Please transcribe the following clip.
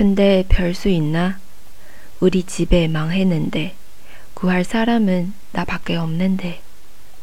근데 별수 있나? 우리 집에 망했는데 구할 사람은 나밖에 없는데.